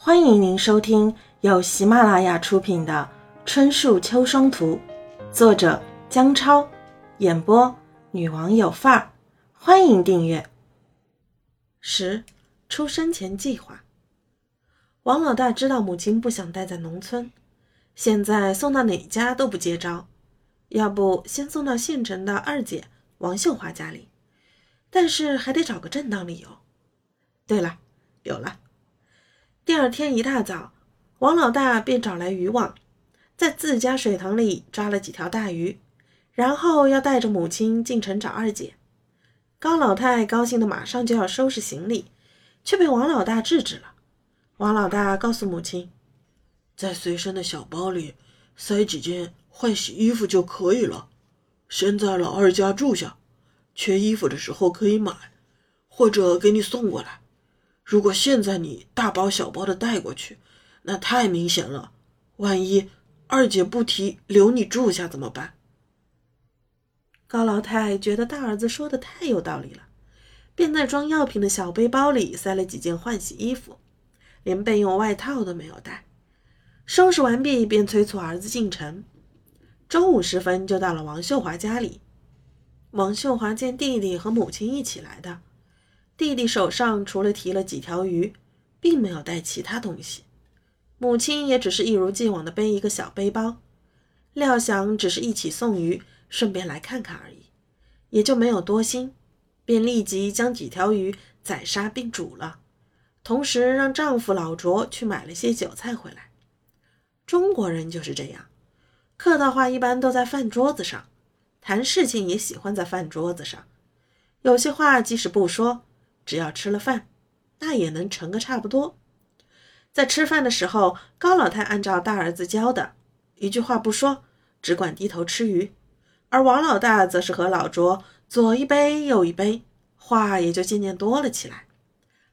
欢迎您收听由喜马拉雅出品的《春树秋霜图》，作者姜超，演播女王有范儿。欢迎订阅。十出生前计划。王老大知道母亲不想待在农村，现在送到哪家都不接招，要不先送到县城的二姐王秀华家里，但是还得找个正当理由。对了，有了。第二天一大早，王老大便找来渔网，在自家水塘里抓了几条大鱼，然后要带着母亲进城找二姐。高老太高兴的马上就要收拾行李，却被王老大制止了。王老大告诉母亲，在随身的小包里塞几件换洗衣服就可以了，先在老二家住下，缺衣服的时候可以买，或者给你送过来。如果现在你大包小包的带过去，那太明显了。万一二姐不提留你住下怎么办？高老太觉得大儿子说的太有道理了，便在装药品的小背包里塞了几件换洗衣服，连备用外套都没有带。收拾完毕，便催促儿子进城。中午时分就到了王秀华家里。王秀华见弟弟和母亲一起来的。弟弟手上除了提了几条鱼，并没有带其他东西。母亲也只是一如既往的背一个小背包，料想只是一起送鱼，顺便来看看而已，也就没有多心，便立即将几条鱼宰杀并煮了，同时让丈夫老卓去买了些酒菜回来。中国人就是这样，客套话一般都在饭桌子上，谈事情也喜欢在饭桌子上，有些话即使不说。只要吃了饭，那也能成个差不多。在吃饭的时候，高老太按照大儿子教的，一句话不说，只管低头吃鱼；而王老大则是和老卓左一杯右一杯，话也就渐渐多了起来。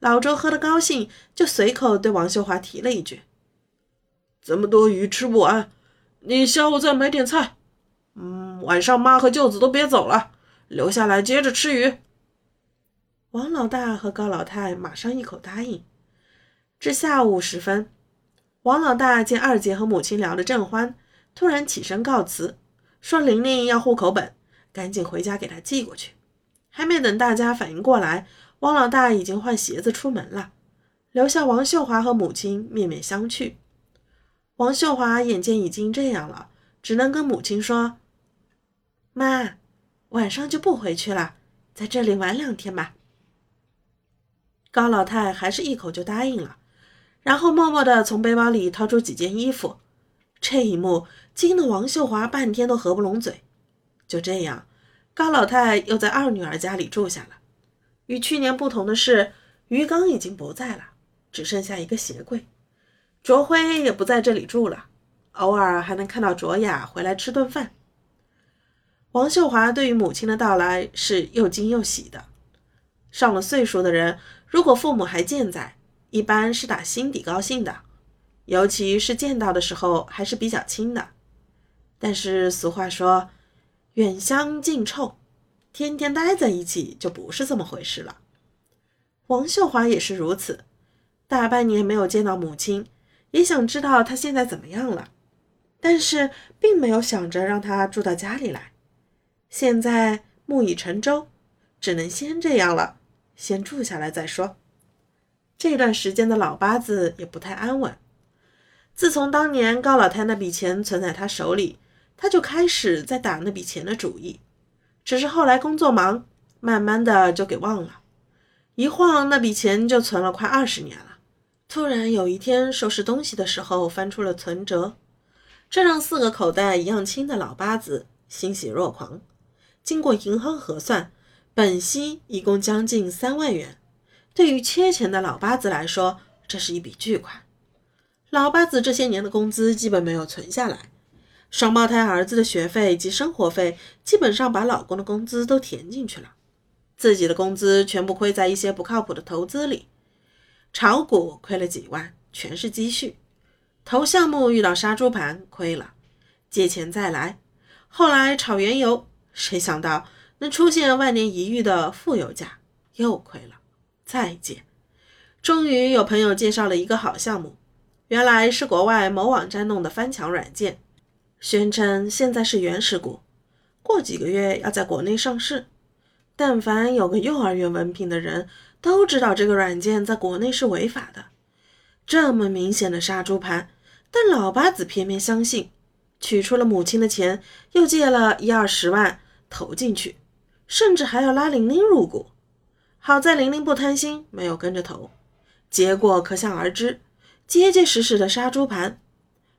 老卓喝得高兴，就随口对王秀华提了一句：“这么多鱼吃不完，你下午再买点菜。嗯，晚上妈和舅子都别走了，留下来接着吃鱼。”王老大和高老太马上一口答应。至下午时分，王老大见二姐和母亲聊得正欢，突然起身告辞，说：“玲玲要户口本，赶紧回家给她寄过去。”还没等大家反应过来，王老大已经换鞋子出门了，留下王秀华和母亲面面相觑。王秀华眼见已经这样了，只能跟母亲说：“妈，晚上就不回去了，在这里玩两天吧。”高老太还是一口就答应了，然后默默地从背包里掏出几件衣服。这一幕惊得王秀华半天都合不拢嘴。就这样，高老太又在二女儿家里住下了。与去年不同的是，鱼缸已经不在了，只剩下一个鞋柜。卓辉也不在这里住了，偶尔还能看到卓雅回来吃顿饭。王秀华对于母亲的到来是又惊又喜的。上了岁数的人。如果父母还健在，一般是打心底高兴的，尤其是见到的时候还是比较亲的。但是俗话说，远香近臭，天天待在一起就不是这么回事了。王秀华也是如此，大半年没有见到母亲，也想知道她现在怎么样了，但是并没有想着让她住到家里来。现在木已成舟，只能先这样了。先住下来再说。这段时间的老八子也不太安稳。自从当年高老太那笔钱存在他手里，他就开始在打那笔钱的主意。只是后来工作忙，慢慢的就给忘了。一晃那笔钱就存了快二十年了。突然有一天收拾东西的时候翻出了存折，这让四个口袋一样轻的老八子欣喜若狂。经过银行核算。本息一共将近三万元，对于缺钱的老八子来说，这是一笔巨款。老八子这些年的工资基本没有存下来，双胞胎儿子的学费及生活费基本上把老公的工资都填进去了，自己的工资全部亏在一些不靠谱的投资里，炒股亏了几万，全是积蓄；投项目遇到杀猪盘亏了，借钱再来，后来炒原油，谁想到？能出现万年一遇的富油价，又亏了，再见，终于有朋友介绍了一个好项目，原来是国外某网站弄的翻墙软件，宣称现在是原始股，过几个月要在国内上市。但凡有个幼儿园文凭的人都知道这个软件在国内是违法的。这么明显的杀猪盘，但老八子偏偏相信，取出了母亲的钱，又借了一二十万投进去，甚至还要拉玲玲入股。好在玲玲不贪心，没有跟着投。结果可想而知，结结实实的杀猪盘。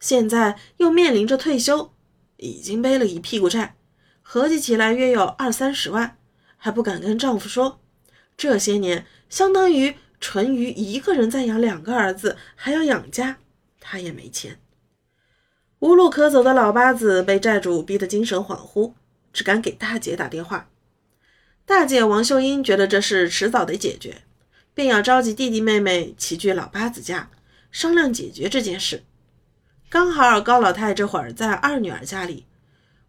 现在又面临着退休，已经背了一屁股债，合计起来约有二三十万，还不敢跟丈夫说。这些年相当于淳于一个人在养两个儿子，还要养家，他也没钱。无路可走的老八子被债主逼得精神恍惚，只敢给大姐打电话。大姐王秀英觉得这事迟早得解决。便要召集弟弟妹妹齐聚老八子家，商量解决这件事。刚好高老太这会儿在二女儿家里，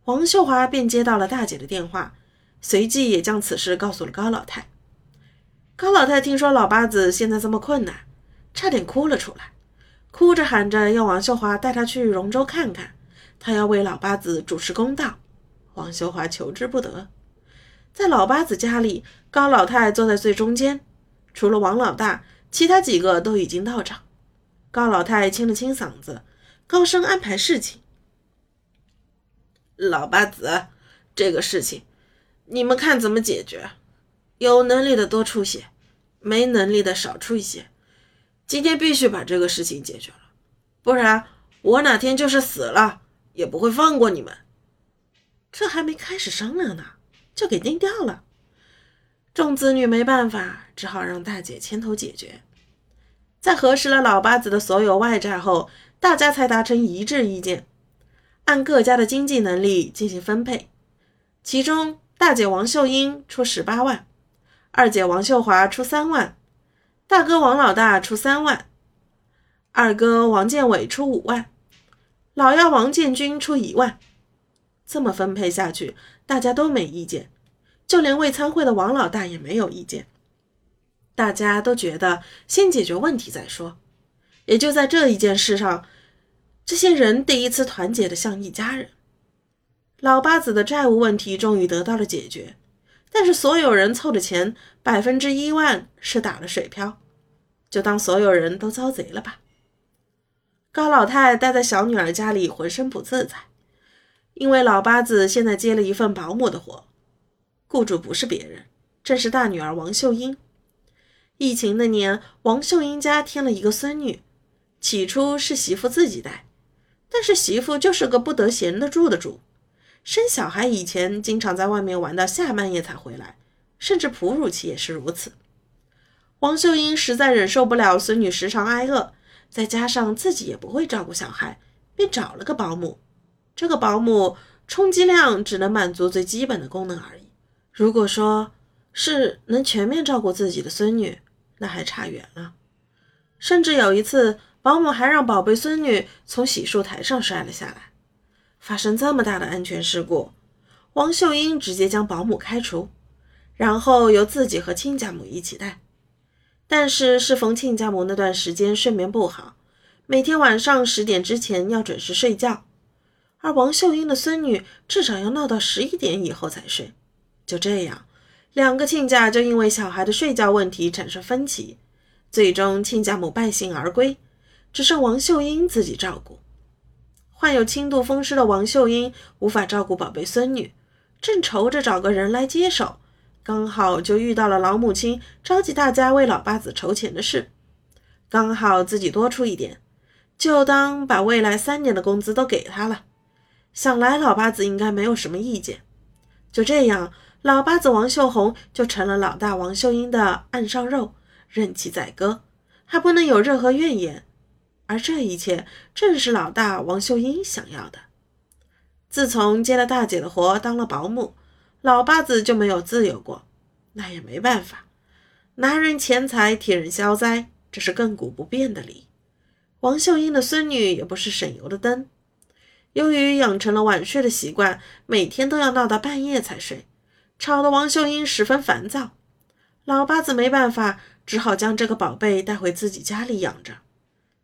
王秀华便接到了大姐的电话，随即也将此事告诉了高老太。高老太听说老八子现在这么困难，差点哭了出来，哭着喊着要王秀华带她去荣州看看，她要为老八子主持公道。王秀华求之不得。在老八子家里，高老太坐在最中间。除了王老大，其他几个都已经到场。高老太清了清嗓子，高声安排事情：“老八子，这个事情你们看怎么解决？有能力的多出些，没能力的少出一些。今天必须把这个事情解决了，不然我哪天就是死了，也不会放过你们。”这还没开始商量呢，就给定掉了。众子女没办法，只好让大姐牵头解决。在核实了老八子的所有外债后，大家才达成一致意见，按各家的经济能力进行分配。其中，大姐王秀英出十八万，二姐王秀华出三万，大哥王老大出三万，二哥王建伟出五万，老幺王建军出一万。这么分配下去，大家都没意见。就连未参会的王老大也没有意见，大家都觉得先解决问题再说。也就在这一件事上，这些人第一次团结的像一家人。老八子的债务问题终于得到了解决，但是所有人凑的钱百分之一万是打了水漂，就当所有人都遭贼了吧。高老太待在小女儿家里浑身不自在，因为老八子现在接了一份保姆的活。雇主不是别人，正是大女儿王秀英。疫情那年，王秀英家添了一个孙女，起初是媳妇自己带，但是媳妇就是个不得闲得住的主，生小孩以前经常在外面玩到下半夜才回来，甚至哺乳期也是如此。王秀英实在忍受不了孙女时常挨饿，再加上自己也不会照顾小孩，便找了个保姆。这个保姆充其量只能满足最基本的功能而已。如果说是能全面照顾自己的孙女，那还差远了。甚至有一次，保姆还让宝贝孙女从洗漱台上摔了下来。发生这么大的安全事故，王秀英直接将保姆开除，然后由自己和亲家母一起带。但是适逢亲家母那段时间睡眠不好，每天晚上十点之前要准时睡觉，而王秀英的孙女至少要闹到十一点以后才睡。就这样，两个亲家就因为小孩的睡觉问题产生分歧，最终亲家母败兴而归，只剩王秀英自己照顾。患有轻度风湿的王秀英无法照顾宝贝孙女，正愁着找个人来接手，刚好就遇到了老母亲召集大家为老八子筹钱的事，刚好自己多出一点，就当把未来三年的工资都给他了。想来老八子应该没有什么意见。就这样。老八子王秀红就成了老大王秀英的岸上肉，任其宰割，还不能有任何怨言。而这一切正是老大王秀英想要的。自从接了大姐的活，当了保姆，老八子就没有自由过。那也没办法，拿人钱财替人消灾，这是亘古不变的理。王秀英的孙女也不是省油的灯，由于养成了晚睡的习惯，每天都要闹到半夜才睡。吵得王秀英十分烦躁，老八子没办法，只好将这个宝贝带回自己家里养着。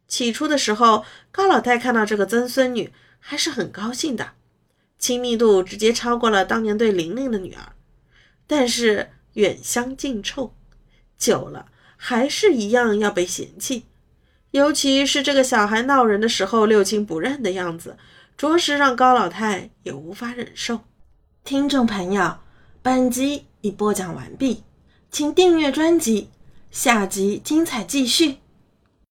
起初的时候，高老太看到这个曾孙女还是很高兴的，亲密度直接超过了当年对玲玲的女儿。但是远香近臭，久了还是一样要被嫌弃。尤其是这个小孩闹人的时候六亲不认的样子，着实让高老太也无法忍受。听众朋友，本集已播讲完毕，请订阅专辑，下集精彩继续。